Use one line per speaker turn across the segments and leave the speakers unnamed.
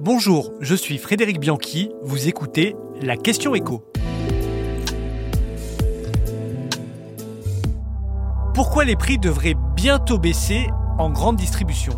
Bonjour, je suis Frédéric Bianchi, vous écoutez La question écho. Pourquoi les prix devraient bientôt baisser en grande distribution?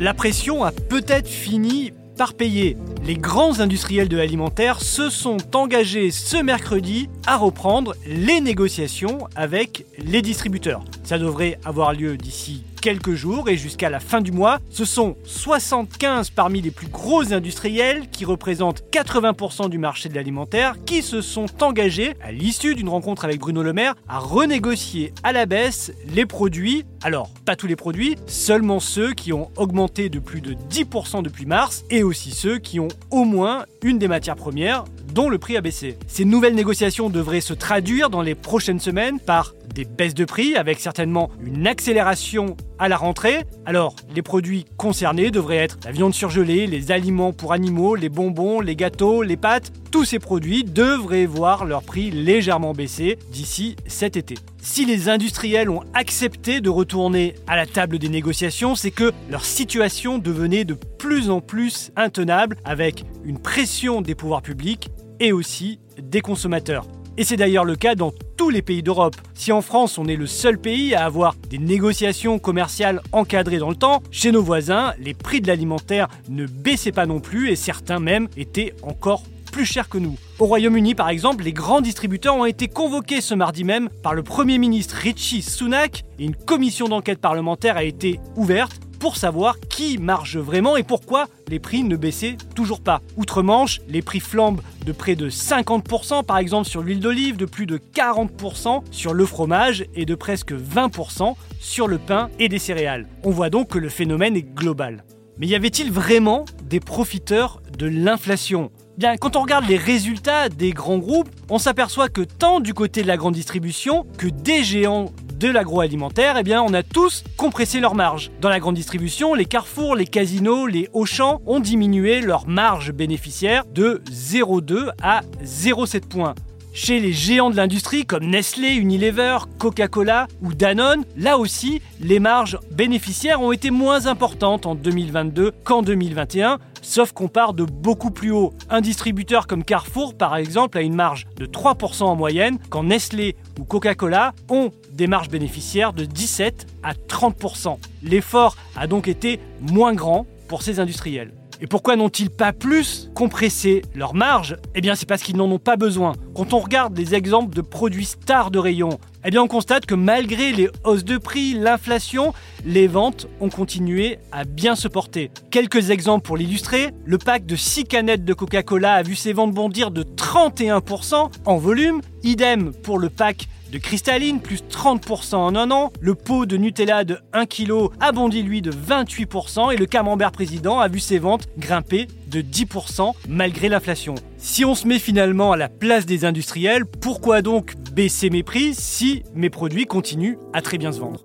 La pression a peut-être fini par payer. Les grands industriels de l'alimentaire se sont engagés ce mercredi à reprendre les négociations avec les distributeurs. Ça devrait avoir lieu d'ici quelques jours et jusqu'à la fin du mois. Ce sont 75 parmi les plus gros industriels qui représentent 80% du marché de l'alimentaire qui se sont engagés à l'issue d'une rencontre avec Bruno Le Maire à renégocier à la baisse les produits. Alors, pas tous les produits, seulement ceux qui ont augmenté de plus de 10% depuis mars et aussi ceux qui ont au moins une des matières premières le prix a baissé. Ces nouvelles négociations devraient se traduire dans les prochaines semaines par des baisses de prix avec certainement une accélération à la rentrée. Alors, les produits concernés devraient être la viande surgelée, les aliments pour animaux, les bonbons, les gâteaux, les pâtes. Tous ces produits devraient voir leur prix légèrement baisser d'ici cet été. Si les industriels ont accepté de retourner à la table des négociations, c'est que leur situation devenait de plus en plus intenable avec une pression des pouvoirs publics et aussi des consommateurs. Et c'est d'ailleurs le cas dans tous les pays d'Europe. Si en France on est le seul pays à avoir des négociations commerciales encadrées dans le temps, chez nos voisins, les prix de l'alimentaire ne baissaient pas non plus et certains même étaient encore plus chers que nous. Au Royaume-Uni, par exemple, les grands distributeurs ont été convoqués ce mardi même par le Premier ministre Richie Sunak et une commission d'enquête parlementaire a été ouverte pour savoir qui marche vraiment et pourquoi les prix ne baissaient toujours pas. Outre-Manche, les prix flambent de près de 50% par exemple sur l'huile d'olive, de plus de 40% sur le fromage et de presque 20% sur le pain et des céréales. On voit donc que le phénomène est global. Mais y avait-il vraiment des profiteurs de l'inflation? Bien, quand on regarde les résultats des grands groupes, on s'aperçoit que tant du côté de la grande distribution que des géants de l'agroalimentaire, eh on a tous compressé leurs marges. Dans la grande distribution, les carrefours, les casinos, les Auchan ont diminué leur marge bénéficiaire de 0,2 à 0,7 points. Chez les géants de l'industrie comme Nestlé, Unilever, Coca-Cola ou Danone, là aussi, les marges bénéficiaires ont été moins importantes en 2022 qu'en 2021, sauf qu'on part de beaucoup plus haut. Un distributeur comme Carrefour, par exemple, a une marge de 3% en moyenne, quand Nestlé ou Coca-Cola ont des marges bénéficiaires de 17 à 30%. L'effort a donc été moins grand pour ces industriels. Et pourquoi n'ont-ils pas plus compressé leurs marges? Eh bien c'est parce qu'ils n'en ont pas besoin. Quand on regarde les exemples de produits stars de rayon, eh bien on constate que malgré les hausses de prix, l'inflation, les ventes ont continué à bien se porter. Quelques exemples pour l'illustrer, le pack de 6 canettes de Coca-Cola a vu ses ventes bondir de 31% en volume, idem pour le pack de cristalline, plus 30% en un an. Le pot de Nutella de 1 kg a bondi lui de 28% et le camembert président a vu ses ventes grimper de 10% malgré l'inflation. Si on se met finalement à la place des industriels, pourquoi donc baisser mes prix si mes produits continuent à très bien se vendre?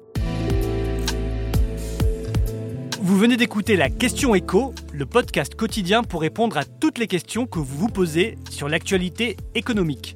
Vous venez d'écouter la Question Écho, le podcast quotidien pour répondre à toutes les questions que vous vous posez sur l'actualité économique.